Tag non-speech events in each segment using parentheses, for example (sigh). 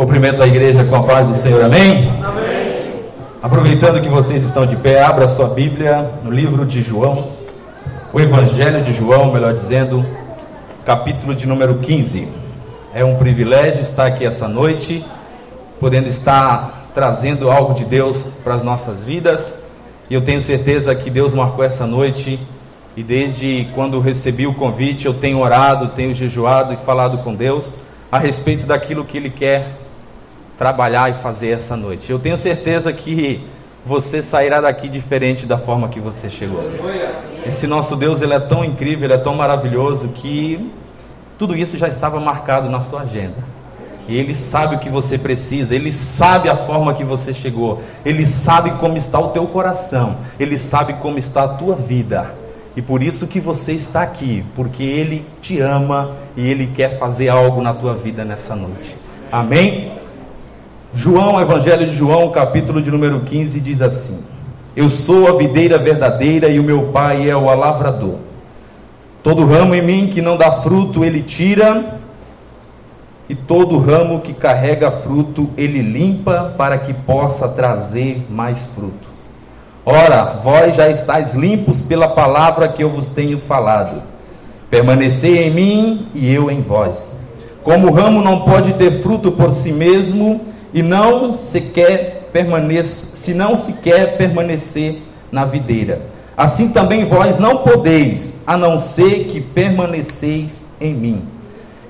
Cumprimento a igreja com a paz do Senhor, amém? Amém. Aproveitando que vocês estão de pé, abra sua Bíblia no livro de João, o Evangelho de João, melhor dizendo, capítulo de número 15. É um privilégio estar aqui essa noite, podendo estar trazendo algo de Deus para as nossas vidas. E eu tenho certeza que Deus marcou essa noite e desde quando recebi o convite, eu tenho orado, tenho jejuado e falado com Deus a respeito daquilo que Ele quer trabalhar e fazer essa noite. Eu tenho certeza que você sairá daqui diferente da forma que você chegou. Esse nosso Deus, ele é tão incrível, ele é tão maravilhoso que tudo isso já estava marcado na sua agenda. Ele sabe o que você precisa, ele sabe a forma que você chegou, ele sabe como está o teu coração, ele sabe como está a tua vida. E por isso que você está aqui, porque ele te ama e ele quer fazer algo na tua vida nessa noite. Amém? João, Evangelho de João, capítulo de número 15, diz assim: Eu sou a videira verdadeira e o meu pai é o alavrador. Todo ramo em mim que não dá fruto, ele tira, e todo ramo que carrega fruto, ele limpa para que possa trazer mais fruto. Ora, vós já estáis limpos pela palavra que eu vos tenho falado. Permanecei em mim e eu em vós. Como o ramo não pode ter fruto por si mesmo, e não se quer permanecer, se não se quer permanecer na videira. Assim também vós não podeis, a não ser que permaneceis em mim.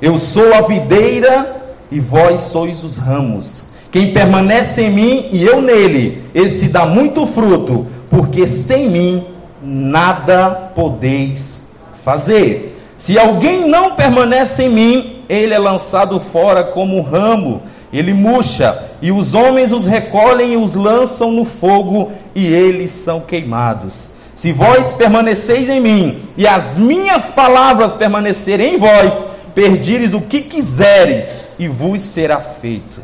Eu sou a videira e vós sois os ramos. Quem permanece em mim e eu nele, esse dá muito fruto, porque sem mim nada podeis fazer. Se alguém não permanece em mim, ele é lançado fora como ramo ele murcha, e os homens os recolhem e os lançam no fogo, e eles são queimados. Se vós permaneceis em mim, e as minhas palavras permanecerem em vós, perdires o que quiseres, e vos será feito.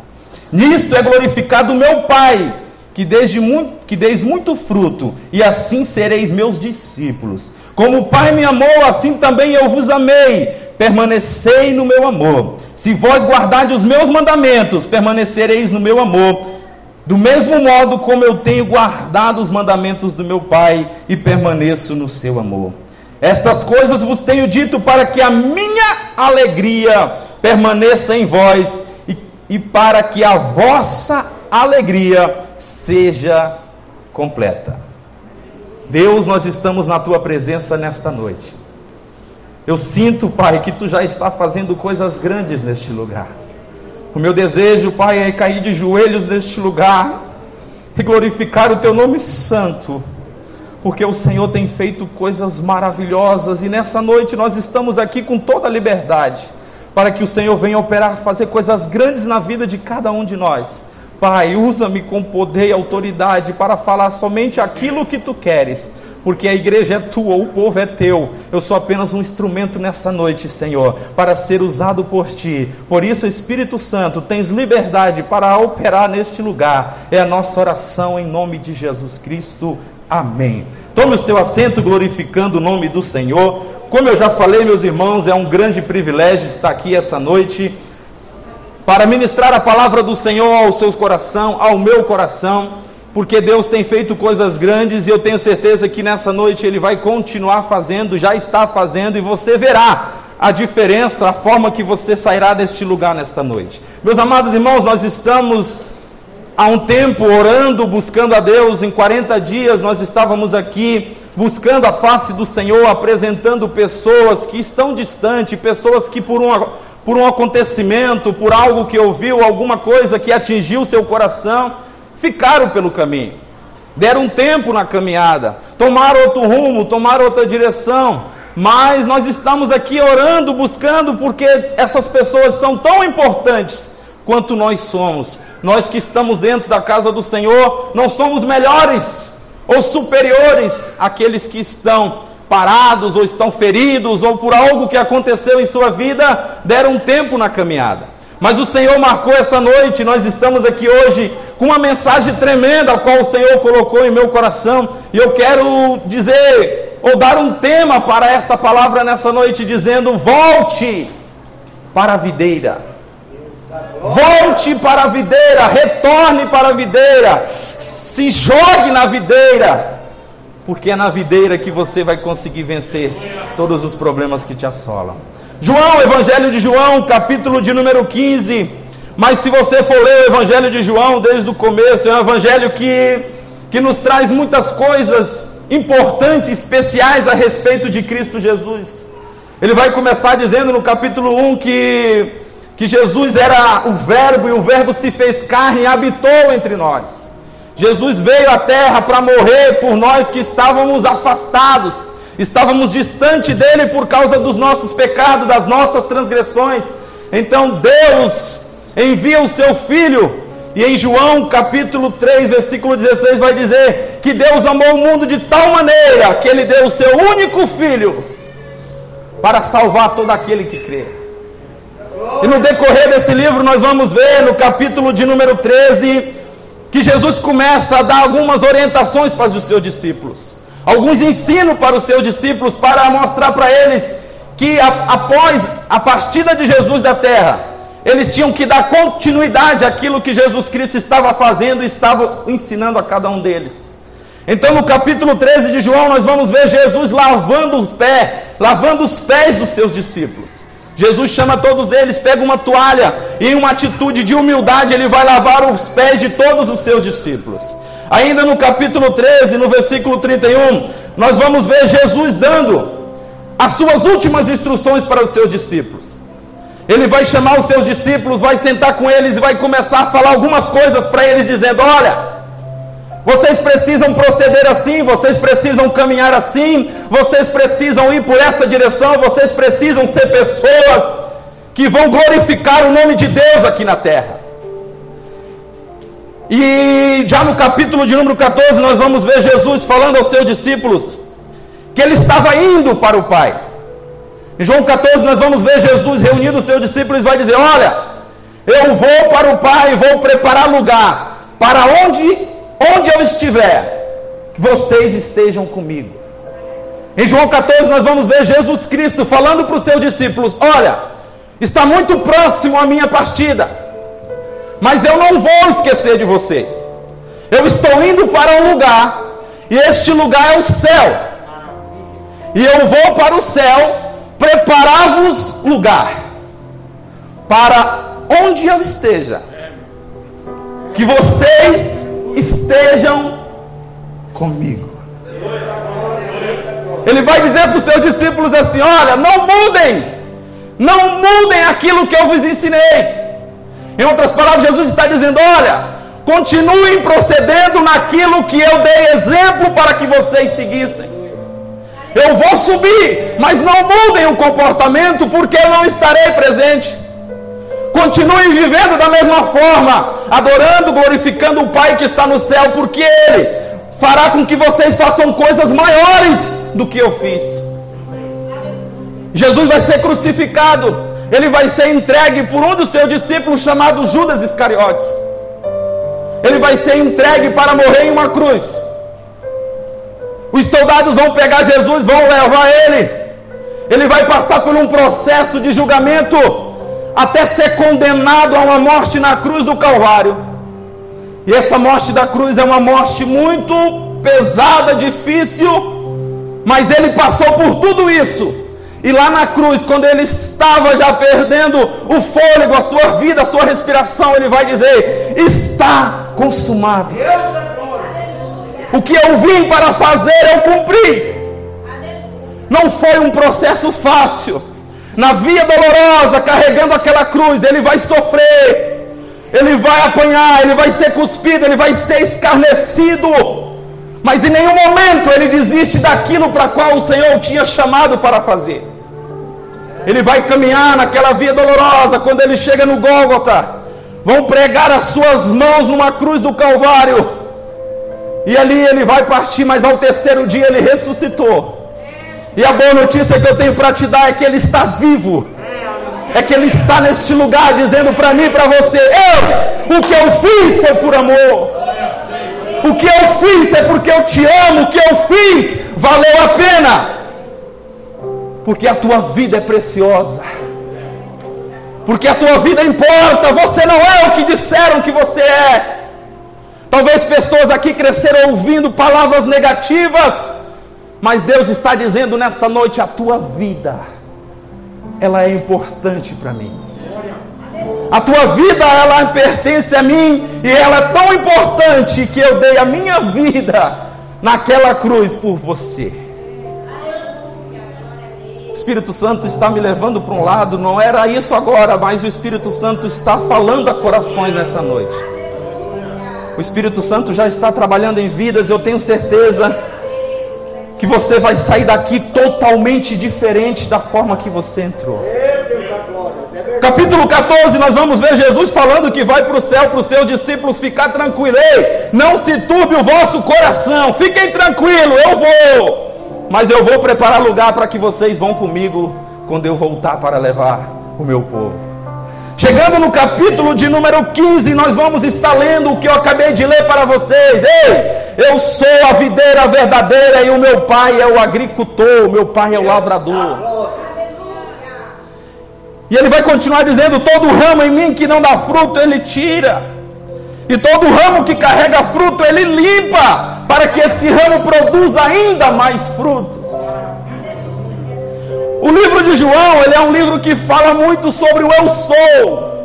Nisto é glorificado meu Pai, que, desde muito, que deis muito fruto, e assim sereis meus discípulos. Como o Pai me amou, assim também eu vos amei permanecei no meu amor. Se vós guardardes os meus mandamentos, permanecereis no meu amor. Do mesmo modo como eu tenho guardado os mandamentos do meu Pai e permaneço no seu amor. Estas coisas vos tenho dito para que a minha alegria permaneça em vós e, e para que a vossa alegria seja completa. Deus, nós estamos na tua presença nesta noite. Eu sinto, Pai, que tu já está fazendo coisas grandes neste lugar. O meu desejo, Pai, é cair de joelhos neste lugar e glorificar o teu nome santo, porque o Senhor tem feito coisas maravilhosas e nessa noite nós estamos aqui com toda a liberdade para que o Senhor venha operar, fazer coisas grandes na vida de cada um de nós. Pai, usa-me com poder e autoridade para falar somente aquilo que tu queres porque a igreja é tua, o povo é teu. Eu sou apenas um instrumento nessa noite, Senhor, para ser usado por ti. Por isso, Espírito Santo, tens liberdade para operar neste lugar. É a nossa oração em nome de Jesus Cristo. Amém. Tome o seu assento glorificando o nome do Senhor. Como eu já falei, meus irmãos, é um grande privilégio estar aqui essa noite para ministrar a palavra do Senhor ao seu coração, ao meu coração porque Deus tem feito coisas grandes e eu tenho certeza que nessa noite Ele vai continuar fazendo, já está fazendo, e você verá a diferença, a forma que você sairá deste lugar nesta noite. Meus amados irmãos, nós estamos há um tempo orando, buscando a Deus, em 40 dias nós estávamos aqui buscando a face do Senhor, apresentando pessoas que estão distantes, pessoas que por um, por um acontecimento, por algo que ouviu, alguma coisa que atingiu seu coração, ficaram pelo caminho, deram um tempo na caminhada, tomaram outro rumo, tomaram outra direção, mas nós estamos aqui orando, buscando, porque essas pessoas são tão importantes quanto nós somos. Nós que estamos dentro da casa do Senhor, não somos melhores ou superiores àqueles que estão parados ou estão feridos ou por algo que aconteceu em sua vida, deram um tempo na caminhada. Mas o Senhor marcou essa noite, nós estamos aqui hoje com uma mensagem tremenda, a qual o Senhor colocou em meu coração, e eu quero dizer, ou dar um tema para esta palavra nessa noite, dizendo: volte para a videira. Volte para a videira, retorne para a videira, se jogue na videira, porque é na videira que você vai conseguir vencer todos os problemas que te assolam. João, Evangelho de João, capítulo de número 15. Mas se você for ler o Evangelho de João desde o começo, é um evangelho que, que nos traz muitas coisas importantes, especiais a respeito de Cristo Jesus. Ele vai começar dizendo no capítulo 1 que, que Jesus era o Verbo e o Verbo se fez carne e habitou entre nós. Jesus veio à terra para morrer por nós que estávamos afastados, estávamos distante dele por causa dos nossos pecados, das nossas transgressões. Então Deus envia o seu filho e em João capítulo 3, versículo 16, vai dizer que Deus amou o mundo de tal maneira que ele deu o seu único filho para salvar todo aquele que crê. E no decorrer desse livro, nós vamos ver no capítulo de número 13 que Jesus começa a dar algumas orientações para os seus discípulos, alguns ensinos para os seus discípulos, para mostrar para eles que após a partida de Jesus da terra, eles tinham que dar continuidade àquilo que Jesus Cristo estava fazendo e estava ensinando a cada um deles. Então, no capítulo 13 de João, nós vamos ver Jesus lavando o pé, lavando os pés dos seus discípulos. Jesus chama todos eles, pega uma toalha e, em uma atitude de humildade, ele vai lavar os pés de todos os seus discípulos. Ainda no capítulo 13, no versículo 31, nós vamos ver Jesus dando as suas últimas instruções para os seus discípulos. Ele vai chamar os seus discípulos, vai sentar com eles e vai começar a falar algumas coisas para eles, dizendo: Olha, vocês precisam proceder assim, vocês precisam caminhar assim, vocês precisam ir por essa direção, vocês precisam ser pessoas que vão glorificar o nome de Deus aqui na terra. E já no capítulo de número 14, nós vamos ver Jesus falando aos seus discípulos que ele estava indo para o Pai. Em João 14 nós vamos ver Jesus reunindo os seus discípulos e vai dizer: Olha, eu vou para o Pai, vou preparar lugar para onde, onde eu estiver, que vocês estejam comigo. Em João 14 nós vamos ver Jesus Cristo falando para os seus discípulos: Olha, está muito próximo a minha partida, mas eu não vou esquecer de vocês. Eu estou indo para um lugar, e este lugar é o céu. E eu vou para o céu preparar-vos lugar para onde eu esteja, que vocês estejam comigo. Ele vai dizer para os seus discípulos assim: Olha, não mudem, não mudem aquilo que eu vos ensinei. Em outras palavras, Jesus está dizendo: Olha, continuem procedendo naquilo que eu dei exemplo para que vocês seguissem. Eu vou subir, mas não mudem o comportamento, porque eu não estarei presente. Continuem vivendo da mesma forma, adorando, glorificando o Pai que está no céu, porque Ele fará com que vocês façam coisas maiores do que eu fiz. Jesus vai ser crucificado, ele vai ser entregue por um dos seus discípulos chamado Judas Iscariotes. Ele vai ser entregue para morrer em uma cruz. Os soldados vão pegar Jesus, vão levar ele. Ele vai passar por um processo de julgamento até ser condenado a uma morte na cruz do Calvário. E essa morte da cruz é uma morte muito pesada, difícil, mas ele passou por tudo isso. E lá na cruz, quando ele estava já perdendo o fôlego, a sua vida, a sua respiração, ele vai dizer: Está consumado. O que eu vim para fazer, eu cumpri. Não foi um processo fácil. Na via dolorosa, carregando aquela cruz, ele vai sofrer, ele vai apanhar, ele vai ser cuspido, ele vai ser escarnecido. Mas em nenhum momento ele desiste daquilo para qual o Senhor o tinha chamado para fazer. Ele vai caminhar naquela via dolorosa. Quando ele chega no Gólgota, vão pregar as suas mãos numa cruz do Calvário e ali ele vai partir, mas ao terceiro dia ele ressuscitou. E a boa notícia que eu tenho para te dar é que ele está vivo. É que ele está neste lugar dizendo para mim e para você: Eu, o que eu fiz foi por amor. O que eu fiz é porque eu te amo. O que eu fiz valeu a pena. Porque a tua vida é preciosa. Porque a tua vida importa, você não é o que disseram que você é. Talvez pessoas aqui cresceram ouvindo palavras negativas, mas Deus está dizendo nesta noite: a tua vida, ela é importante para mim. A tua vida, ela pertence a mim e ela é tão importante que eu dei a minha vida naquela cruz por você. O Espírito Santo está me levando para um lado, não era isso agora, mas o Espírito Santo está falando a corações nessa noite. O Espírito Santo já está trabalhando em vidas, eu tenho certeza que você vai sair daqui totalmente diferente da forma que você entrou. Capítulo 14, nós vamos ver Jesus falando que vai para o céu para os seus discípulos ficar tranquilos. Ei, não se turbe o vosso coração, fiquem tranquilos, eu vou. Mas eu vou preparar lugar para que vocês vão comigo quando eu voltar para levar o meu povo. Chegando no capítulo de número 15, nós vamos estar lendo o que eu acabei de ler para vocês. Ei, eu sou a videira verdadeira e o meu pai é o agricultor, o meu pai é o lavrador. E ele vai continuar dizendo: todo ramo em mim que não dá fruto, ele tira. E todo ramo que carrega fruto, ele limpa, para que esse ramo produza ainda mais frutos. O livro de João, ele é um livro que fala muito sobre o eu sou.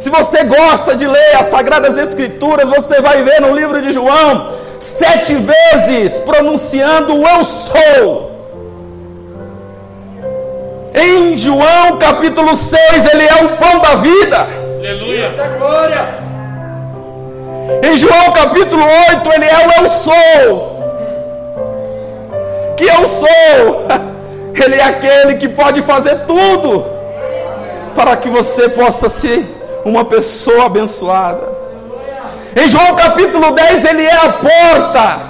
Se você gosta de ler as Sagradas Escrituras, você vai ver no livro de João sete vezes pronunciando o eu sou. Em João capítulo 6, ele é o pão da vida. Aleluia. Glória. Em João capítulo 8, ele é o eu sou. Que eu sou. (laughs) Ele é aquele que pode fazer tudo para que você possa ser uma pessoa abençoada. Em João capítulo 10, ele é a porta.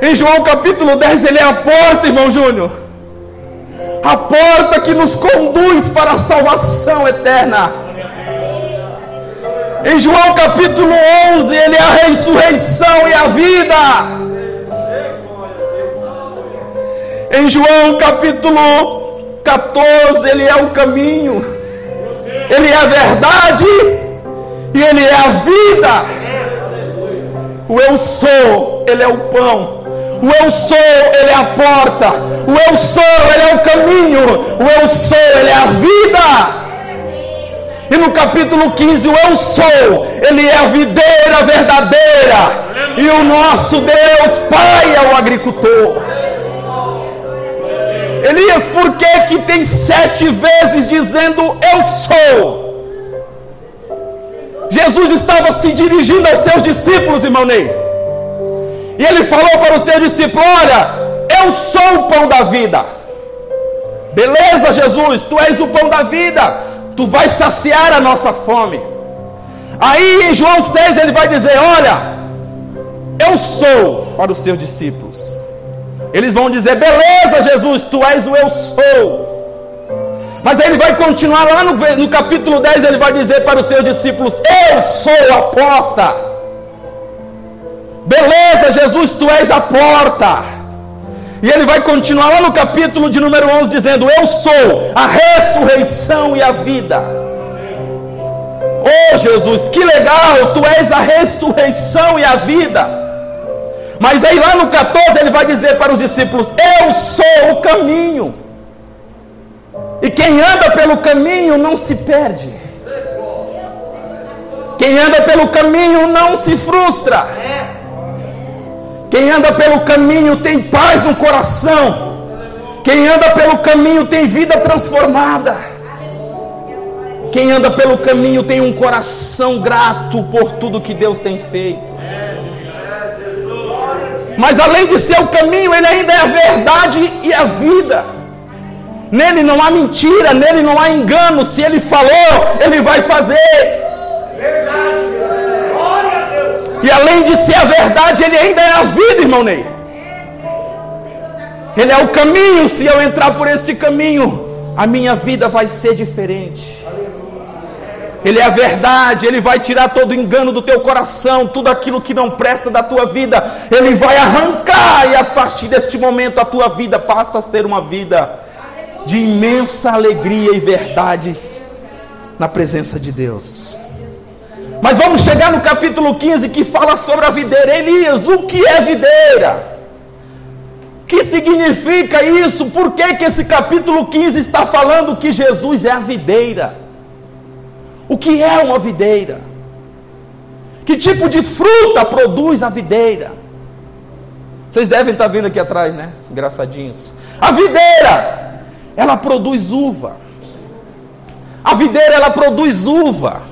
Em João capítulo 10, ele é a porta, irmão Júnior. A porta que nos conduz para a salvação eterna. Em João capítulo 11, ele é a ressurreição e a vida. Em João capítulo 14, ele é o caminho, ele é a verdade e ele é a vida. O eu sou, ele é o pão. O eu sou, ele é a porta. O eu sou, ele é o caminho. O eu sou, ele é a vida. E no capítulo 15, o eu sou, ele é a videira verdadeira. E o nosso Deus, Pai, é o agricultor. Elias, por que que tem sete vezes dizendo eu sou? Jesus estava se dirigindo aos seus discípulos, irmão Ney. E ele falou para os seus discípulos: Olha, eu sou o pão da vida. Beleza, Jesus, tu és o pão da vida. Tu vais saciar a nossa fome. Aí em João 6 ele vai dizer: Olha, eu sou para os seus discípulos. Eles vão dizer: Beleza, Jesus, tu és o eu sou. Mas aí ele vai continuar lá no, no capítulo 10, ele vai dizer para os seus discípulos: Eu sou a porta. Beleza, Jesus, tu és a porta. E ele vai continuar lá no capítulo de número 11 dizendo: Eu sou a ressurreição e a vida. Oh Jesus, que legal, tu és a ressurreição e a vida. Mas aí lá no 14 ele vai dizer para os discípulos: Eu sou o caminho. E quem anda pelo caminho não se perde. Quem anda pelo caminho não se frustra. Quem anda pelo caminho tem paz no coração. Quem anda pelo caminho tem vida transformada. Quem anda pelo caminho tem um coração grato por tudo que Deus tem feito. Mas além de ser o caminho, ele ainda é a verdade e a vida. Nele não há mentira, nele não há engano. Se ele falou, ele vai fazer. Verdade. Glória a Deus. E além de ser a verdade, ele ainda é a vida, irmão Ney. Ele é o caminho. Se eu entrar por este caminho, a minha vida vai ser diferente. Ele é a verdade, Ele vai tirar todo engano do teu coração, tudo aquilo que não presta da tua vida, Ele vai arrancar, e a partir deste momento a tua vida passa a ser uma vida de imensa alegria e verdades na presença de Deus. Mas vamos chegar no capítulo 15 que fala sobre a videira. Elias, o que é videira? O que significa isso? Por que, que esse capítulo 15 está falando que Jesus é a videira? O que é uma videira? Que tipo de fruta produz a videira? Vocês devem estar vendo aqui atrás, né? Engraçadinhos. A videira, ela produz uva. A videira, ela produz uva.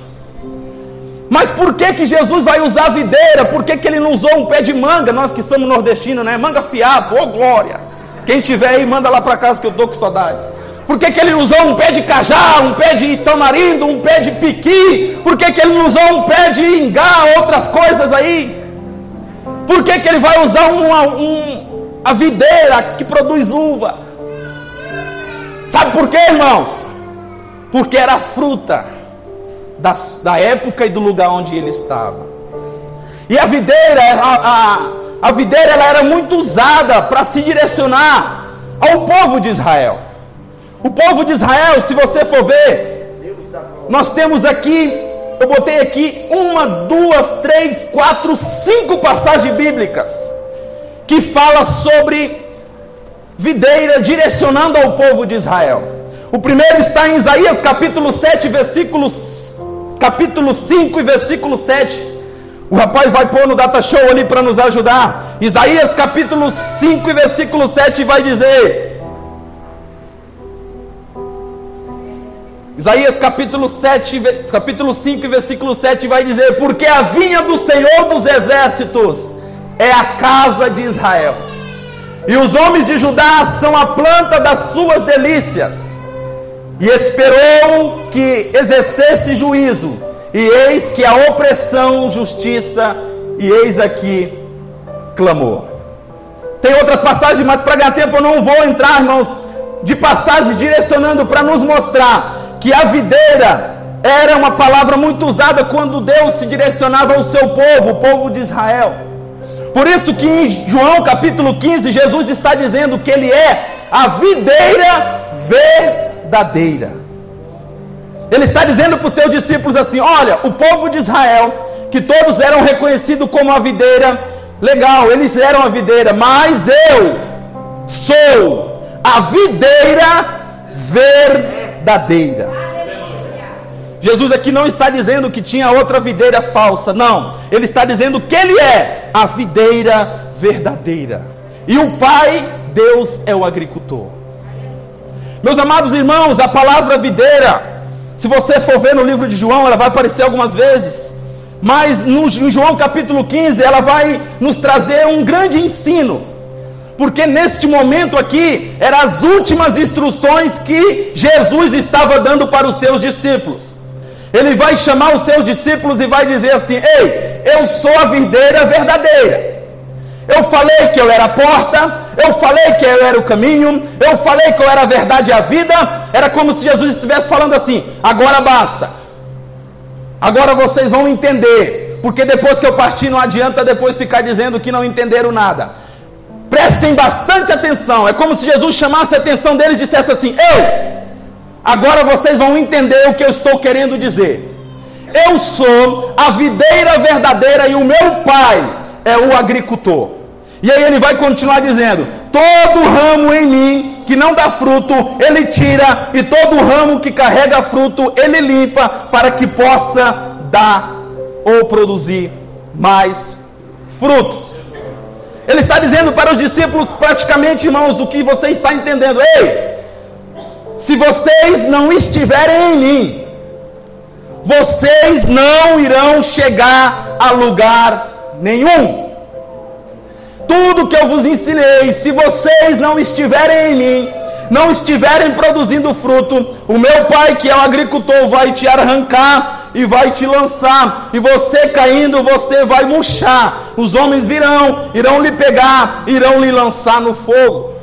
Mas por que que Jesus vai usar a videira? Por que, que ele não usou um pé de manga? Nós que somos nordestinos, né? Manga fiapo, ô oh, glória! Quem tiver aí, manda lá para casa que eu estou com saudade. Por que, que ele usou um pé de cajá, um pé de tamarindo, um pé de piqui? Por que, que ele não usou um pé de ingá, outras coisas aí? Por que, que ele vai usar uma, um, a videira que produz uva? Sabe por quê, irmãos? Porque era fruta da, da época e do lugar onde ele estava. E a videira, a, a, a videira ela era muito usada para se direcionar ao povo de Israel. O povo de Israel, se você for ver, nós temos aqui eu botei aqui uma, duas, três, quatro, cinco passagens bíblicas que fala sobre videira direcionando ao povo de Israel. O primeiro está em Isaías capítulo 7, versículos capítulo 5 e versículo 7. O rapaz vai pôr no data show ali para nos ajudar. Isaías capítulo 5 e versículo 7 vai dizer: Isaías capítulo 7, capítulo 5, versículo 7 vai dizer: Porque a vinha do Senhor dos exércitos é a casa de Israel, e os homens de Judá são a planta das suas delícias. E esperou que exercesse juízo, e eis que a opressão, justiça, e eis aqui clamou. Tem outras passagens, mas para ganhar tempo eu não vou entrar, irmãos, de passagens direcionando para nos mostrar que a videira era uma palavra muito usada quando Deus se direcionava ao seu povo, o povo de Israel. Por isso que em João capítulo 15, Jesus está dizendo que ele é a videira verdadeira. Ele está dizendo para os seus discípulos assim: olha, o povo de Israel, que todos eram reconhecidos como a videira, legal, eles eram a videira, mas eu sou a videira verdadeira. Jesus aqui não está dizendo que tinha outra videira falsa, não. Ele está dizendo que ele é a videira verdadeira. E o Pai, Deus, é o agricultor. Meus amados irmãos, a palavra videira, se você for ver no livro de João, ela vai aparecer algumas vezes. Mas no, em João capítulo 15, ela vai nos trazer um grande ensino porque neste momento aqui eram as últimas instruções que Jesus estava dando para os seus discípulos. Ele vai chamar os seus discípulos e vai dizer assim: Ei, eu sou a videira verdadeira. Eu falei que eu era a porta, eu falei que eu era o caminho, eu falei que eu era a verdade e a vida. Era como se Jesus estivesse falando assim: agora basta. Agora vocês vão entender, porque depois que eu partir não adianta depois ficar dizendo que não entenderam nada. Prestem bastante atenção. É como se Jesus chamasse a atenção deles e dissesse assim: Eu, agora vocês vão entender o que eu estou querendo dizer. Eu sou a videira verdadeira e o meu pai é o agricultor. E aí ele vai continuar dizendo: Todo ramo em mim que não dá fruto, ele tira, e todo ramo que carrega fruto, ele limpa, para que possa dar ou produzir mais frutos. Ele está dizendo para os discípulos, praticamente, irmãos, o que você está entendendo. Ei, se vocês não estiverem em mim, vocês não irão chegar a lugar nenhum. Tudo que eu vos ensinei, se vocês não estiverem em mim, não estiverem produzindo fruto, o meu pai, que é o agricultor, vai te arrancar e vai te lançar, e você caindo, você vai murchar. Os homens virão, irão lhe pegar, irão lhe lançar no fogo.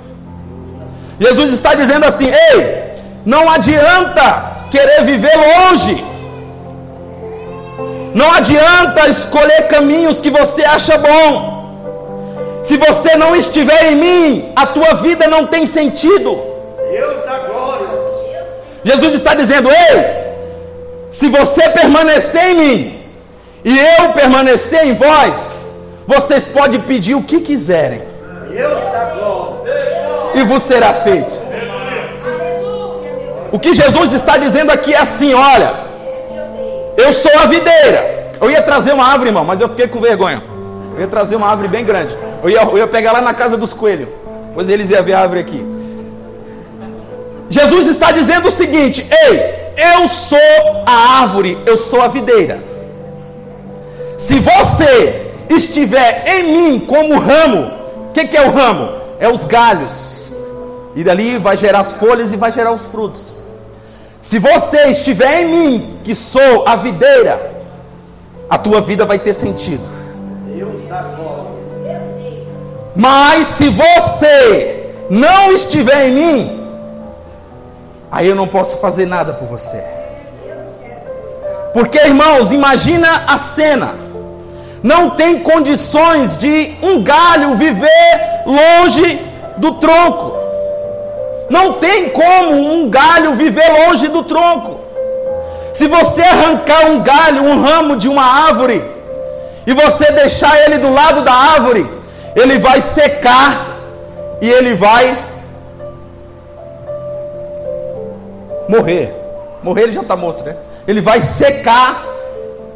Jesus está dizendo assim: ei, não adianta querer viver longe, não adianta escolher caminhos que você acha bom. Se você não estiver em mim, a tua vida não tem sentido. Deus da glória. Jesus está dizendo: Ei, se você permanecer em mim e eu permanecer em vós, vocês podem pedir o que quiserem, e vos será feito. O que Jesus está dizendo aqui é assim: olha, eu sou a videira. Eu ia trazer uma árvore, irmão, mas eu fiquei com vergonha. Eu ia trazer uma árvore bem grande. Eu ia, eu ia pegar lá na casa dos coelhos. Pois eles iam ver a árvore aqui. Jesus está dizendo o seguinte: Ei, eu sou a árvore, eu sou a videira. Se você estiver em mim como ramo, o que, que, é o ramo? É os galhos. E dali vai gerar as folhas e vai gerar os frutos. Se você estiver em mim, que sou a videira, a tua vida vai ter sentido. Mas se você não estiver em mim, aí eu não posso fazer nada por você. Porque, irmãos, imagina a cena. Não tem condições de um galho viver longe do tronco. Não tem como um galho viver longe do tronco. Se você arrancar um galho, um ramo de uma árvore, e você deixar ele do lado da árvore, ele vai secar e ele vai morrer. Morrer ele já está morto, né? Ele vai secar,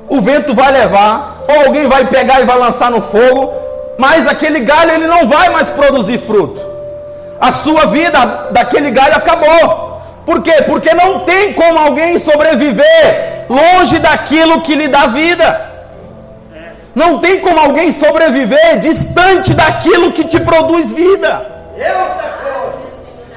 o vento vai levar, ou alguém vai pegar e vai lançar no fogo, mas aquele galho ele não vai mais produzir fruto. A sua vida daquele galho acabou. Por quê? Porque não tem como alguém sobreviver longe daquilo que lhe dá vida. Não tem como alguém sobreviver distante daquilo que te produz vida.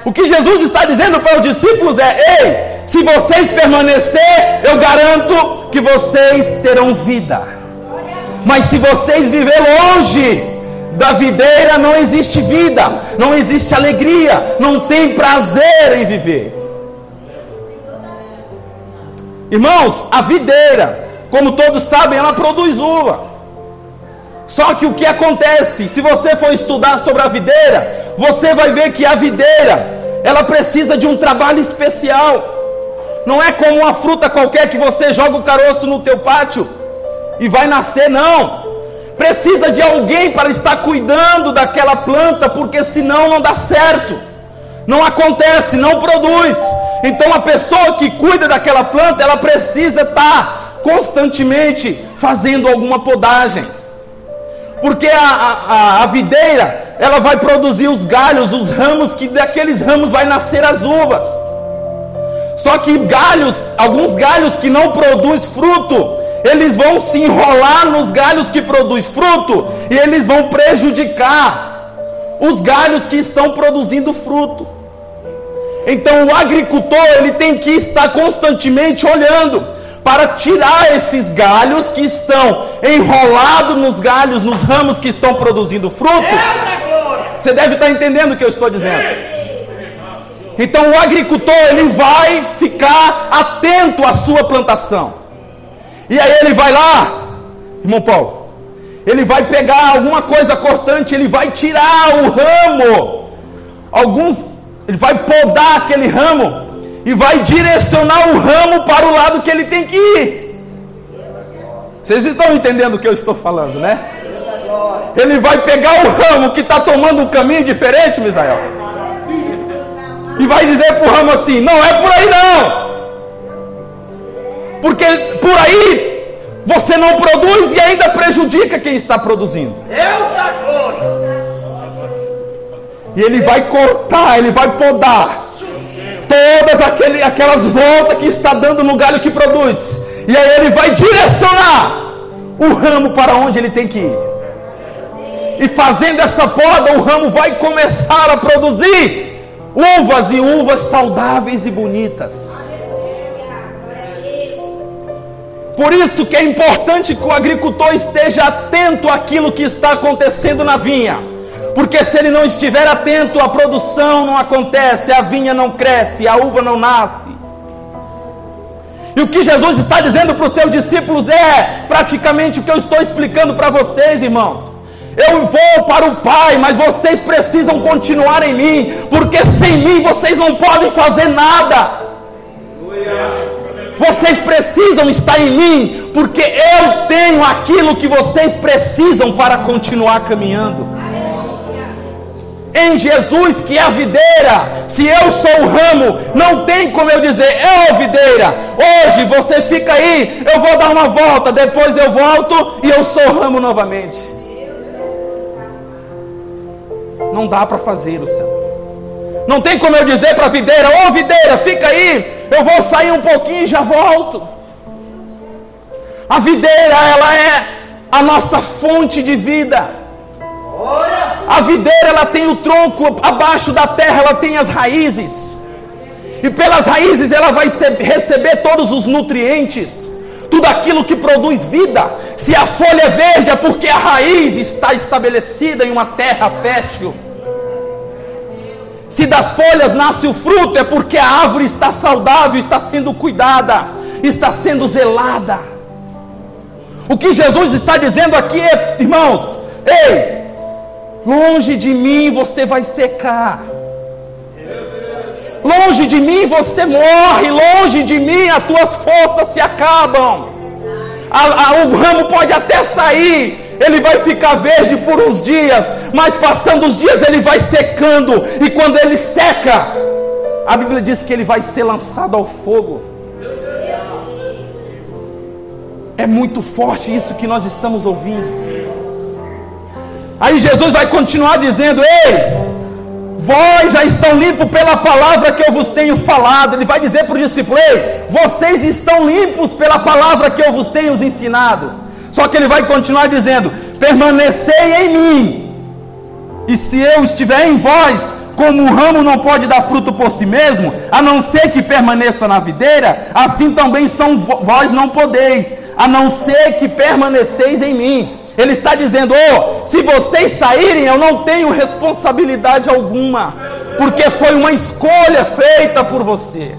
O que Jesus está dizendo para os discípulos é: ei, se vocês permanecer, eu garanto que vocês terão vida. Mas se vocês viver longe da videira, não existe vida, não existe alegria, não tem prazer em viver. Irmãos, a videira, como todos sabem, ela produz uva. Só que o que acontece, se você for estudar sobre a videira, você vai ver que a videira, ela precisa de um trabalho especial. Não é como uma fruta qualquer que você joga o caroço no teu pátio e vai nascer, não. Precisa de alguém para estar cuidando daquela planta, porque senão não dá certo. Não acontece, não produz. Então a pessoa que cuida daquela planta, ela precisa estar constantemente fazendo alguma podagem porque a, a, a, videira ela vai produzir os galhos, os ramos, que daqueles ramos vai nascer as uvas. Só que galhos, alguns galhos que não produzem fruto, eles vão se enrolar nos galhos que produzem fruto e eles vão prejudicar os galhos que estão produzindo fruto. Então o agricultor ele tem que estar constantemente olhando para tirar esses galhos que estão enrolados nos galhos, nos ramos que estão produzindo fruto. Você deve estar entendendo o que eu estou dizendo. Então o agricultor ele vai ficar atento à sua plantação. E aí ele vai lá, irmão Paulo, ele vai pegar alguma coisa cortante, ele vai tirar o ramo, alguns, ele vai podar aquele ramo e vai direcionar o ramo para o lado que ele tem que ir. Vocês estão entendendo o que eu estou falando, né? Ele vai pegar o ramo que está tomando um caminho diferente, Misael, e vai dizer para o ramo assim: não é por aí não, porque por aí você não produz e ainda prejudica quem está produzindo. E ele vai cortar, ele vai podar todas aquele, aquelas voltas que está dando no galho que produz. E aí ele vai direcionar o ramo para onde ele tem que ir. E fazendo essa poda, o ramo vai começar a produzir uvas e uvas saudáveis e bonitas. Por isso que é importante que o agricultor esteja atento àquilo que está acontecendo na vinha. Porque se ele não estiver atento, a produção não acontece, a vinha não cresce, a uva não nasce. E o que Jesus está dizendo para os seus discípulos é praticamente o que eu estou explicando para vocês, irmãos. Eu vou para o Pai, mas vocês precisam continuar em mim, porque sem mim vocês não podem fazer nada. Vocês precisam estar em mim, porque eu tenho aquilo que vocês precisam para continuar caminhando. Em Jesus, que é a videira, se eu sou o ramo, não tem como eu dizer, é a videira. Hoje você fica aí, eu vou dar uma volta, depois eu volto e eu sou o ramo novamente. Não dá para fazer o céu. Não tem como eu dizer para a videira, ô oh, videira, fica aí, eu vou sair um pouquinho e já volto. A videira, ela é a nossa fonte de vida. A videira, ela tem o tronco abaixo da terra, ela tem as raízes. E pelas raízes ela vai receber todos os nutrientes, tudo aquilo que produz vida. Se a folha é verde, é porque a raiz está estabelecida em uma terra fértil. Se das folhas nasce o fruto, é porque a árvore está saudável, está sendo cuidada, está sendo zelada. O que Jesus está dizendo aqui é, irmãos, ei, longe de mim você vai secar. Longe de mim você morre, longe de mim as tuas forças se acabam. A, a, o ramo pode até sair, ele vai ficar verde por uns dias, mas passando os dias ele vai secando, e quando ele seca, a Bíblia diz que ele vai ser lançado ao fogo. É muito forte isso que nós estamos ouvindo. Aí Jesus vai continuar dizendo: Ei, vós já estão limpos pela palavra que eu vos tenho falado. Ele vai dizer para o discípulo: Ei, vocês estão limpos pela palavra que eu vos tenho ensinado. Só que ele vai continuar dizendo: permanecei em mim, e se eu estiver em vós, como o ramo não pode dar fruto por si mesmo, a não ser que permaneça na videira, assim também são vós não podeis, a não ser que permaneceis em mim. Ele está dizendo: oh, se vocês saírem, eu não tenho responsabilidade alguma, porque foi uma escolha feita por você.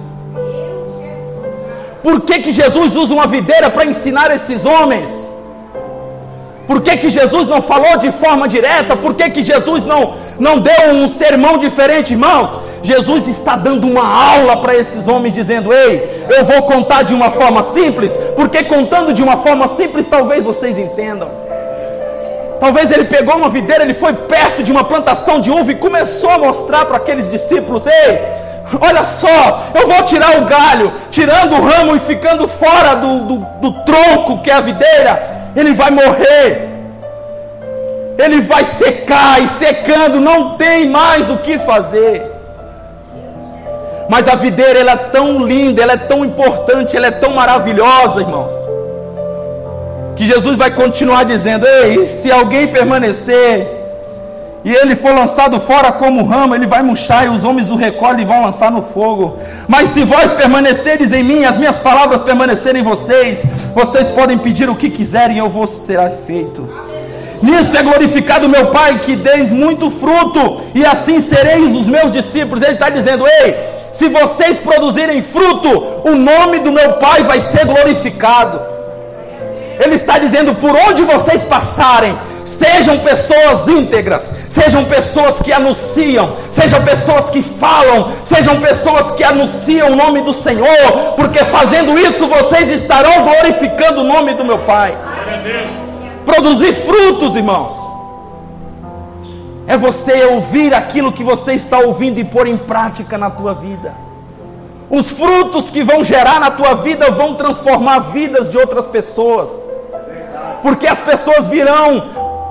Por que, que Jesus usa uma videira para ensinar esses homens? Por que, que Jesus não falou de forma direta? Por que, que Jesus não, não deu um sermão diferente, irmãos? Jesus está dando uma aula para esses homens, dizendo: Ei, eu vou contar de uma forma simples, porque contando de uma forma simples, talvez vocês entendam. Talvez ele pegou uma videira, ele foi perto de uma plantação de uva e começou a mostrar para aqueles discípulos: Ei, olha só, eu vou tirar o galho, tirando o ramo e ficando fora do, do, do tronco que é a videira ele vai morrer, ele vai secar e secando, não tem mais o que fazer. Mas a videira ela é tão linda, ela é tão importante, ela é tão maravilhosa, irmãos. Que Jesus vai continuar dizendo: Ei, se alguém permanecer e ele for lançado fora como ramo, ele vai murchar, e os homens o recolhem e vão lançar no fogo. Mas se vós permaneceres em mim, as minhas palavras permanecerem em vocês, vocês podem pedir o que quiserem, eu vou será feito. Nisto é glorificado meu Pai, que deis muito fruto, e assim sereis os meus discípulos. Ele está dizendo: Ei, se vocês produzirem fruto, o nome do meu Pai vai ser glorificado. Ele está dizendo: por onde vocês passarem, Sejam pessoas íntegras, sejam pessoas que anunciam, sejam pessoas que falam, sejam pessoas que anunciam o nome do Senhor, porque fazendo isso vocês estarão glorificando o nome do meu Pai. Produzir frutos, irmãos, é você ouvir aquilo que você está ouvindo e pôr em prática na tua vida. Os frutos que vão gerar na tua vida vão transformar vidas de outras pessoas porque as pessoas virão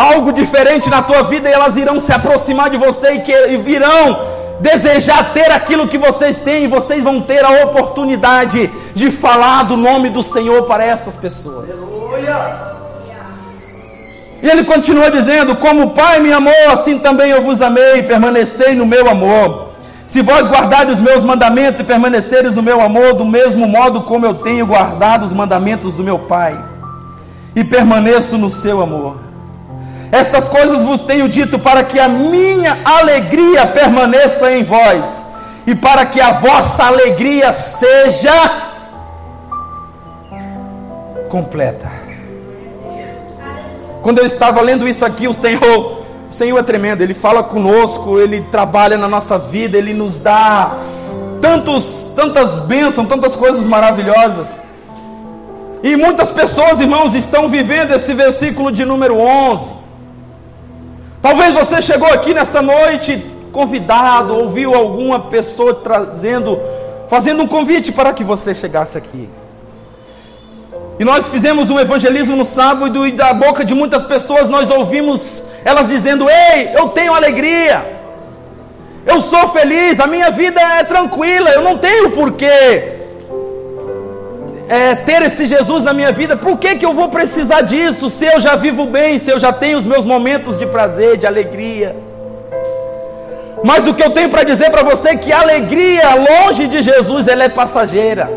algo diferente na tua vida e elas irão se aproximar de você e, que, e virão desejar ter aquilo que vocês têm e vocês vão ter a oportunidade de falar do nome do Senhor para essas pessoas. Aleluia. E ele continua dizendo: Como o Pai me amou, assim também eu vos amei, permanecei no meu amor. Se vós guardardes os meus mandamentos e permaneceres no meu amor, do mesmo modo como eu tenho guardado os mandamentos do meu Pai, e permaneço no seu amor. Estas coisas vos tenho dito para que a minha alegria permaneça em vós e para que a vossa alegria seja completa. Quando eu estava lendo isso aqui, o Senhor, o Senhor é tremendo, ele fala conosco, ele trabalha na nossa vida, ele nos dá tantos tantas bênçãos, tantas coisas maravilhosas. E muitas pessoas, irmãos, estão vivendo esse versículo de número 11. Talvez você chegou aqui nessa noite convidado, ouviu alguma pessoa trazendo, fazendo um convite para que você chegasse aqui. E nós fizemos um evangelismo no sábado e da boca de muitas pessoas nós ouvimos elas dizendo: Ei, eu tenho alegria, eu sou feliz, a minha vida é tranquila, eu não tenho porquê é, ter esse Jesus na minha vida, por que, que eu vou precisar disso se eu já vivo bem, se eu já tenho os meus momentos de prazer, de alegria? Mas o que eu tenho para dizer para você é que a alegria longe de Jesus ela é passageira.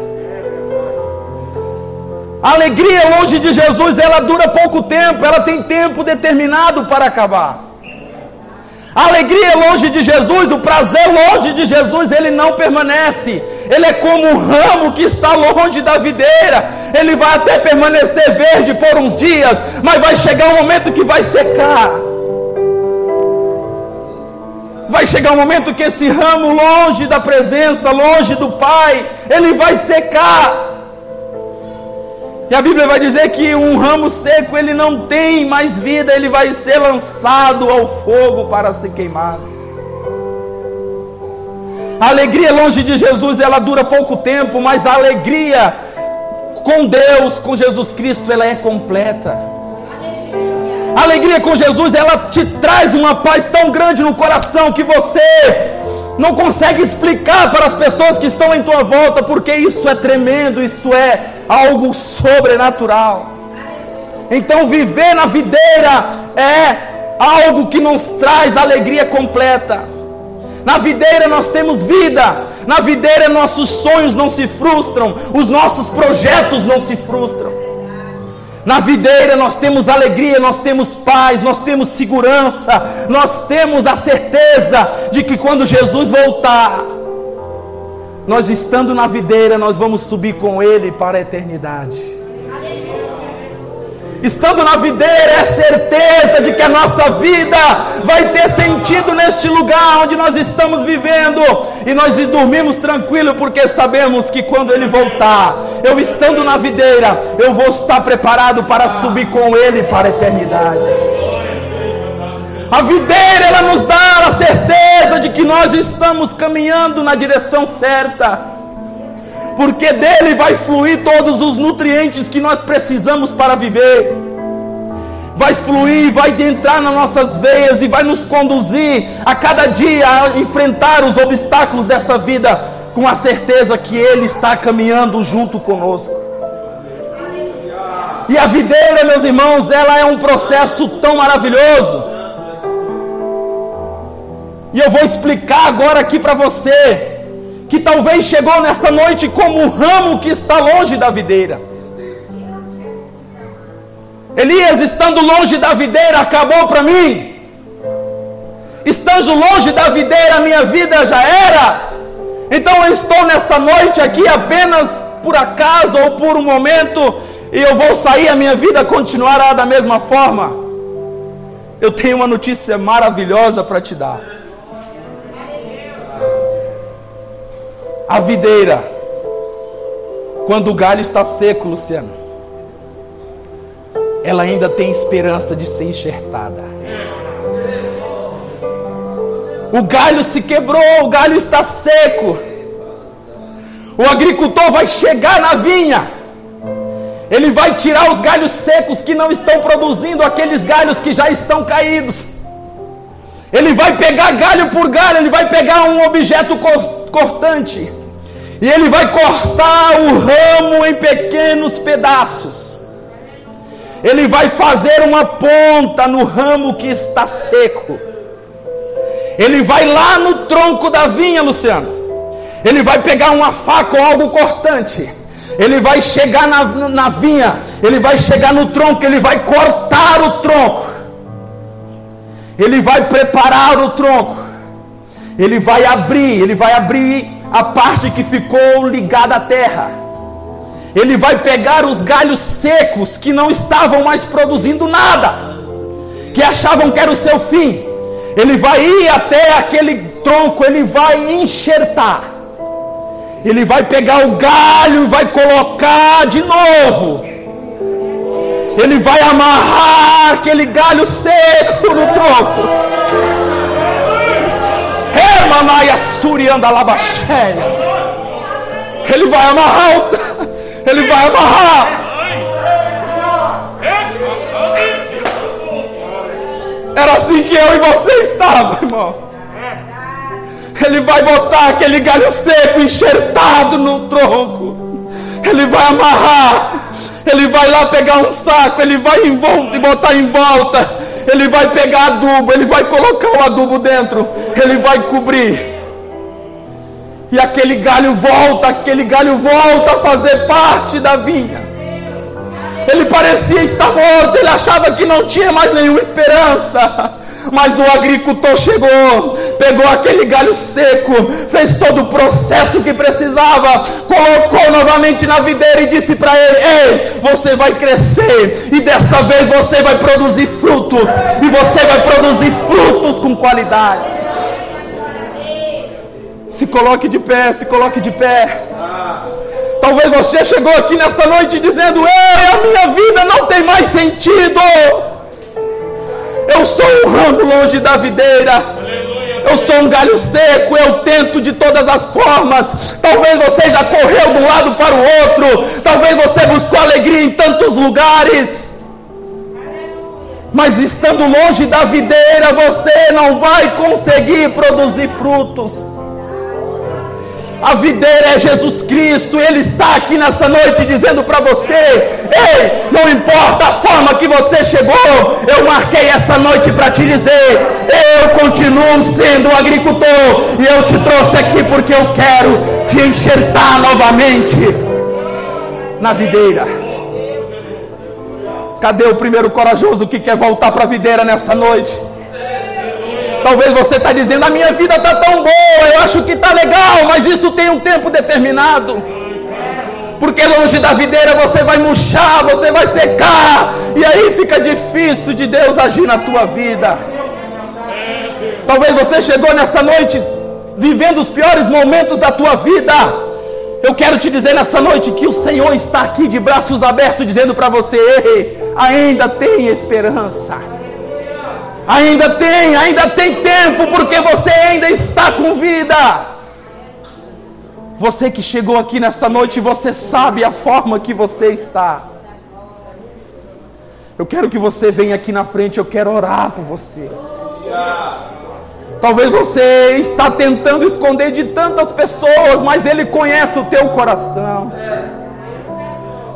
A alegria longe de Jesus ela dura pouco tempo, ela tem tempo determinado para acabar. A alegria longe de Jesus, o prazer longe de Jesus, ele não permanece. Ele é como um ramo que está longe da videira. Ele vai até permanecer verde por uns dias, mas vai chegar um momento que vai secar. Vai chegar um momento que esse ramo, longe da presença, longe do Pai, ele vai secar. E a Bíblia vai dizer que um ramo seco ele não tem mais vida, ele vai ser lançado ao fogo para ser queimado. A alegria longe de Jesus ela dura pouco tempo, mas a alegria com Deus, com Jesus Cristo, ela é completa. A alegria com Jesus ela te traz uma paz tão grande no coração que você não consegue explicar para as pessoas que estão em tua volta, porque isso é tremendo, isso é algo sobrenatural. Então, viver na videira é algo que nos traz alegria completa. Na videira nós temos vida. Na videira nossos sonhos não se frustram, os nossos projetos não se frustram. Na videira nós temos alegria, nós temos paz, nós temos segurança, nós temos a certeza de que quando Jesus voltar, nós estando na videira, nós vamos subir com Ele para a eternidade. Estando na videira, é certeza de que a nossa vida vai ter sentido neste lugar onde nós estamos vivendo. E nós dormimos tranquilo, porque sabemos que quando Ele voltar, eu estando na videira, eu vou estar preparado para subir com Ele para a eternidade. A videira, ela nos dá a certeza de que nós estamos caminhando na direção certa porque dele vai fluir todos os nutrientes que nós precisamos para viver. Vai fluir, vai entrar nas nossas veias e vai nos conduzir a cada dia a enfrentar os obstáculos dessa vida com a certeza que Ele está caminhando junto conosco. E a videira, meus irmãos, ela é um processo tão maravilhoso. E eu vou explicar agora aqui para você que talvez chegou nessa noite como um ramo que está longe da videira. Elias, estando longe da videira, acabou para mim. Estando longe da videira, minha vida já era. Então eu estou nessa noite aqui apenas por acaso ou por um momento e eu vou sair, a minha vida continuará da mesma forma. Eu tenho uma notícia maravilhosa para te dar. A videira, quando o galho está seco, Luciano, ela ainda tem esperança de ser enxertada. O galho se quebrou, o galho está seco. O agricultor vai chegar na vinha, ele vai tirar os galhos secos que não estão produzindo, aqueles galhos que já estão caídos. Ele vai pegar galho por galho, ele vai pegar um objeto cortante e ele vai cortar o ramo em pequenos pedaços. Ele vai fazer uma ponta no ramo que está seco. Ele vai lá no tronco da vinha, Luciano. Ele vai pegar uma faca ou algo cortante. Ele vai chegar na, na vinha. Ele vai chegar no tronco. Ele vai cortar o tronco. Ele vai preparar o tronco. Ele vai abrir. Ele vai abrir a parte que ficou ligada à terra. Ele vai pegar os galhos secos que não estavam mais produzindo nada, que achavam que era o seu fim. Ele vai ir até aquele tronco, ele vai enxertar. Ele vai pegar o galho e vai colocar de novo. Ele vai amarrar aquele galho seco no tronco. Ele vai amarrar. Ele vai amarrar. Era assim que eu e você estavam, irmão. Ele vai botar aquele galho seco enxertado no tronco. Ele vai amarrar. Ele vai lá pegar um saco, ele vai em volta e botar em volta. Ele vai pegar adubo, ele vai colocar o adubo dentro, ele vai cobrir. E aquele galho volta, aquele galho volta a fazer parte da vinha. Ele parecia estar morto, ele achava que não tinha mais nenhuma esperança. Mas o agricultor chegou, pegou aquele galho seco, fez todo o processo que precisava, colocou novamente na videira e disse para ele: Ei, você vai crescer, e dessa vez você vai produzir frutos, e você vai produzir frutos com qualidade. Se coloque de pé, se coloque de pé. Talvez você chegou aqui nesta noite dizendo: Ei, a minha vida não tem mais sentido. Ramo longe da videira. Eu sou um galho seco, eu tento de todas as formas. Talvez você já correu de um lado para o outro. Talvez você buscou alegria em tantos lugares. Mas estando longe da videira, você não vai conseguir produzir frutos. A videira é Jesus Cristo, Ele está aqui nessa noite dizendo para você: Ei, não importa a forma que você chegou, eu marquei essa noite para te dizer: Eu continuo sendo um agricultor e eu te trouxe aqui porque eu quero te enxertar novamente na videira. Cadê o primeiro corajoso que quer voltar para a videira nessa noite? Talvez você está dizendo: a minha vida está tão boa, eu acho que está legal, mas isso tem um tempo determinado. Porque longe da videira você vai murchar, você vai secar, e aí fica difícil de Deus agir na tua vida. Talvez você chegou nessa noite vivendo os piores momentos da tua vida. Eu quero te dizer nessa noite que o Senhor está aqui de braços abertos, dizendo para você: ainda tem esperança. Ainda tem, ainda tem tempo, porque você ainda está com vida. Você que chegou aqui nessa noite, você sabe a forma que você está. Eu quero que você venha aqui na frente, eu quero orar por você. Talvez você está tentando esconder de tantas pessoas, mas ele conhece o teu coração.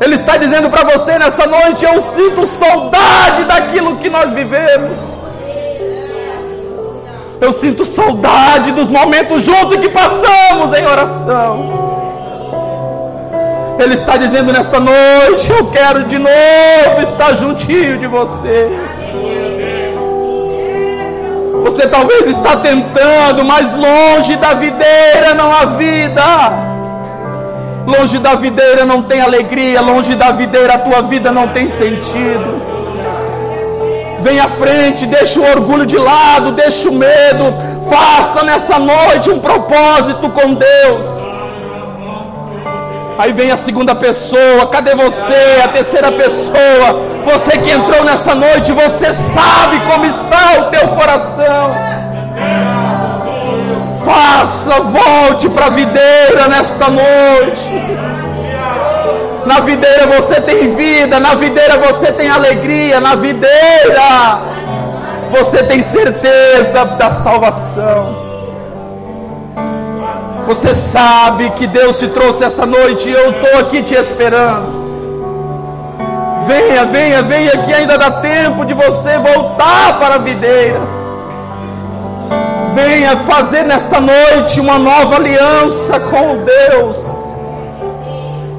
Ele está dizendo para você nessa noite: eu sinto saudade daquilo que nós vivemos. Eu sinto saudade dos momentos juntos que passamos em oração. Ele está dizendo nesta noite: Eu quero de novo estar juntinho de você. Você talvez está tentando, mas longe da videira não há vida. Longe da videira não tem alegria, longe da videira a tua vida não tem sentido. Vem à frente, deixa o orgulho de lado, deixa o medo. Faça nessa noite um propósito com Deus. Aí vem a segunda pessoa, cadê você? A terceira pessoa, você que entrou nessa noite, você sabe como está o teu coração. Faça, volte para a videira nesta noite. Na videira você tem vida, na videira você tem alegria, na videira você tem certeza da salvação. Você sabe que Deus te trouxe essa noite e eu estou aqui te esperando. Venha, venha, venha, que ainda dá tempo de você voltar para a videira. Venha fazer nesta noite uma nova aliança com Deus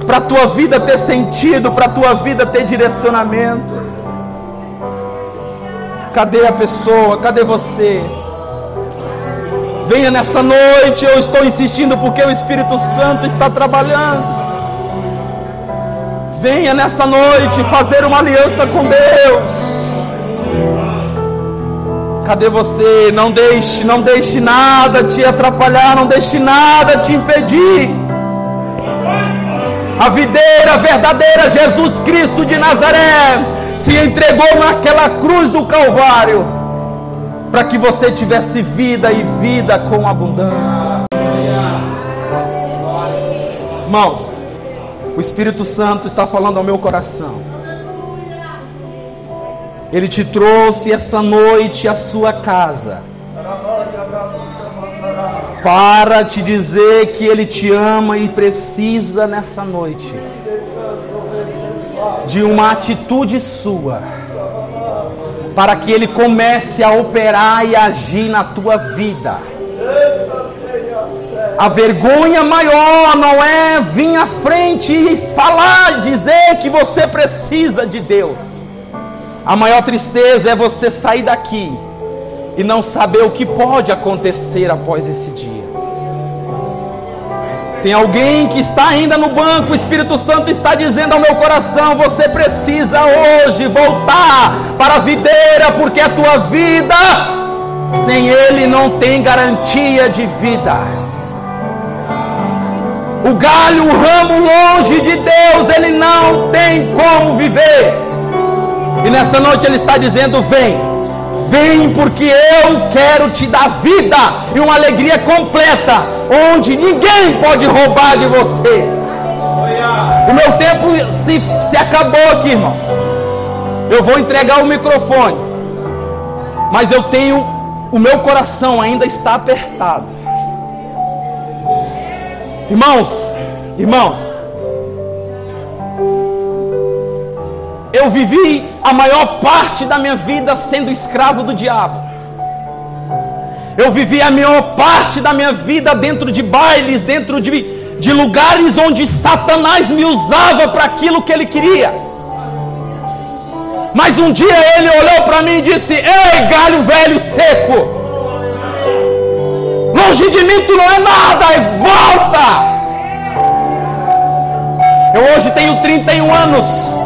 para a tua vida ter sentido, para a tua vida ter direcionamento. Cadê a pessoa? Cadê você? Venha nessa noite, eu estou insistindo porque o Espírito Santo está trabalhando. Venha nessa noite fazer uma aliança com Deus. Cadê você? Não deixe, não deixe nada te atrapalhar, não deixe nada te impedir A videira verdadeira, Jesus Cristo de Nazaré, se entregou naquela cruz do Calvário, para que você tivesse vida e vida com abundância. Irmãos, o Espírito Santo está falando ao meu coração. Ele te trouxe essa noite à sua casa para te dizer que Ele te ama e precisa nessa noite de uma atitude sua, para que Ele comece a operar e agir na tua vida. A vergonha maior não é vir à frente e falar, dizer que você precisa de Deus. A maior tristeza é você sair daqui e não saber o que pode acontecer após esse dia. Tem alguém que está ainda no banco, o Espírito Santo está dizendo ao meu coração: você precisa hoje voltar para a videira, porque a tua vida, sem Ele, não tem garantia de vida. O galho, o ramo longe de Deus, ele não tem como viver. E nessa noite ele está dizendo: vem, Vem porque eu quero te dar vida e uma alegria completa, onde ninguém pode roubar de você. O meu tempo se, se acabou aqui, irmãos. Eu vou entregar o microfone, mas eu tenho, o meu coração ainda está apertado. Irmãos, irmãos, eu vivi a maior parte da minha vida sendo escravo do diabo. Eu vivi a maior parte da minha vida dentro de bailes, dentro de, de lugares onde Satanás me usava para aquilo que ele queria. Mas um dia ele olhou para mim e disse: Ei, galho velho seco, longe de mim tu não é nada, volta. Eu hoje tenho 31 anos.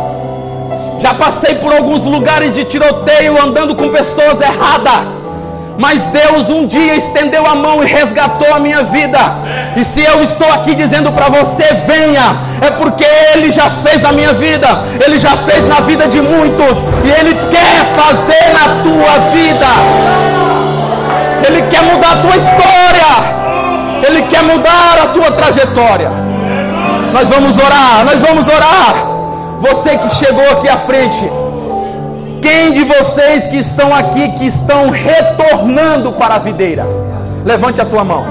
Já passei por alguns lugares de tiroteio andando com pessoas erradas. Mas Deus um dia estendeu a mão e resgatou a minha vida. E se eu estou aqui dizendo para você, venha, é porque Ele já fez na minha vida, Ele já fez na vida de muitos, e Ele quer fazer na tua vida. Ele quer mudar a tua história, Ele quer mudar a tua trajetória. Nós vamos orar, nós vamos orar. Você que chegou aqui à frente, quem de vocês que estão aqui, que estão retornando para a videira? Levante a tua mão.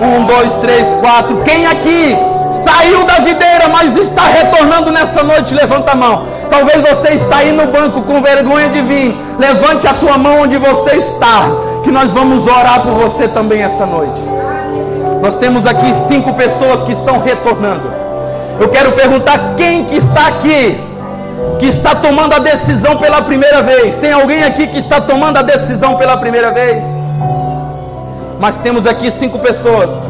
Um, dois, três, quatro. Quem aqui saiu da videira, mas está retornando nessa noite? Levanta a mão. Talvez você está aí no banco com vergonha de vir. Levante a tua mão onde você está, que nós vamos orar por você também essa noite. Nós temos aqui cinco pessoas que estão retornando. Eu quero perguntar quem que está aqui, que está tomando a decisão pela primeira vez. Tem alguém aqui que está tomando a decisão pela primeira vez? Mas temos aqui cinco pessoas.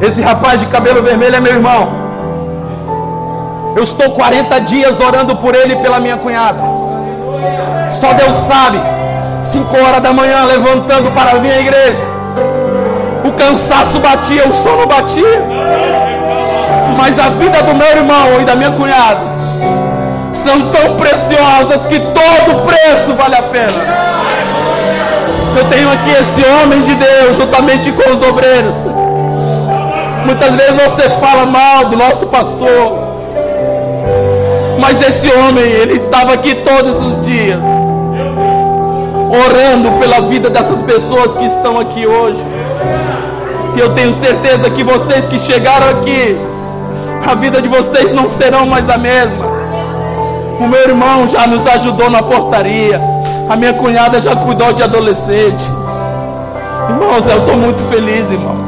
Esse rapaz de cabelo vermelho é meu irmão. Eu estou 40 dias orando por ele e pela minha cunhada. Só Deus sabe. 5 horas da manhã levantando para vir à igreja. O cansaço batia, o sono batia. Mas a vida do meu irmão e da minha cunhada são tão preciosas que todo preço vale a pena. Eu tenho aqui esse homem de Deus juntamente com os obreiros. Muitas vezes você fala mal do nosso pastor. Mas esse homem, ele estava aqui todos os dias, orando pela vida dessas pessoas que estão aqui hoje. E eu tenho certeza que vocês que chegaram aqui, a vida de vocês não serão mais a mesma. O meu irmão já nos ajudou na portaria. A minha cunhada já cuidou de adolescente. Irmãos, eu estou muito feliz, irmãos.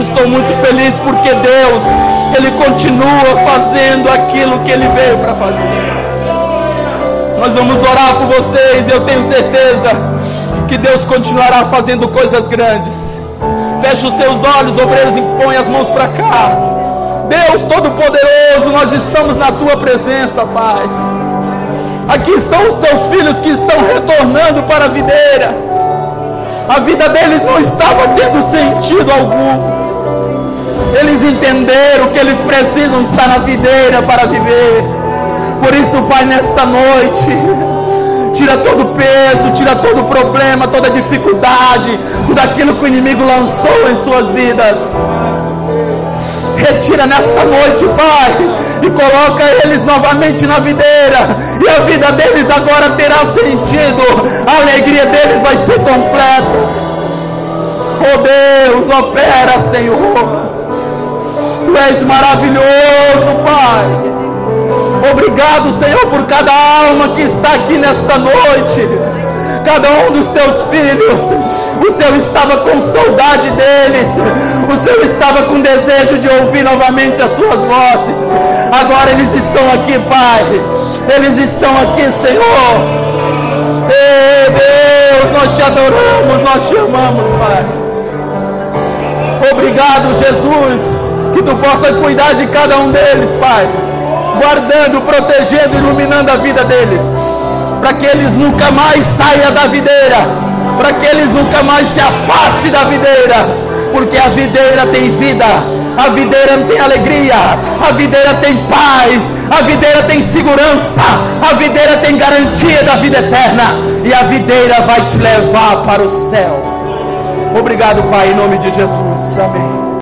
estou muito feliz porque Deus, Ele continua fazendo aquilo que Ele veio para fazer. Nós vamos orar por vocês e eu tenho certeza que Deus continuará fazendo coisas grandes. Fecha os teus olhos, obreiros, e põe as mãos para cá. Deus Todo-Poderoso, nós estamos na tua presença, Pai. Aqui estão os teus filhos que estão retornando para a videira. A vida deles não estava tendo sentido algum. Eles entenderam que eles precisam estar na videira para viver. Por isso, Pai, nesta noite, tira todo peso, tira todo problema, toda dificuldade, tudo aquilo que o inimigo lançou em suas vidas. Retira nesta noite, Pai, e coloca eles novamente na videira, e a vida deles agora terá sentido, a alegria deles vai ser completa. Oh Deus, opera, Senhor. Tu és maravilhoso, Pai. Obrigado, Senhor, por cada alma que está aqui nesta noite. Cada um dos teus filhos. O Senhor estava com saudade deles. O Senhor estava com desejo de ouvir novamente as suas vozes. Agora eles estão aqui, Pai. Eles estão aqui, Senhor. Ei, Deus, nós te adoramos, nós te amamos, Pai. Obrigado, Jesus que tu possa cuidar de cada um deles, Pai, guardando, protegendo, iluminando a vida deles, para que eles nunca mais saiam da videira, para que eles nunca mais se afastem da videira, porque a videira tem vida, a videira tem alegria, a videira tem paz, a videira tem segurança, a videira tem garantia da vida eterna, e a videira vai te levar para o céu. Obrigado, Pai, em nome de Jesus. Amém.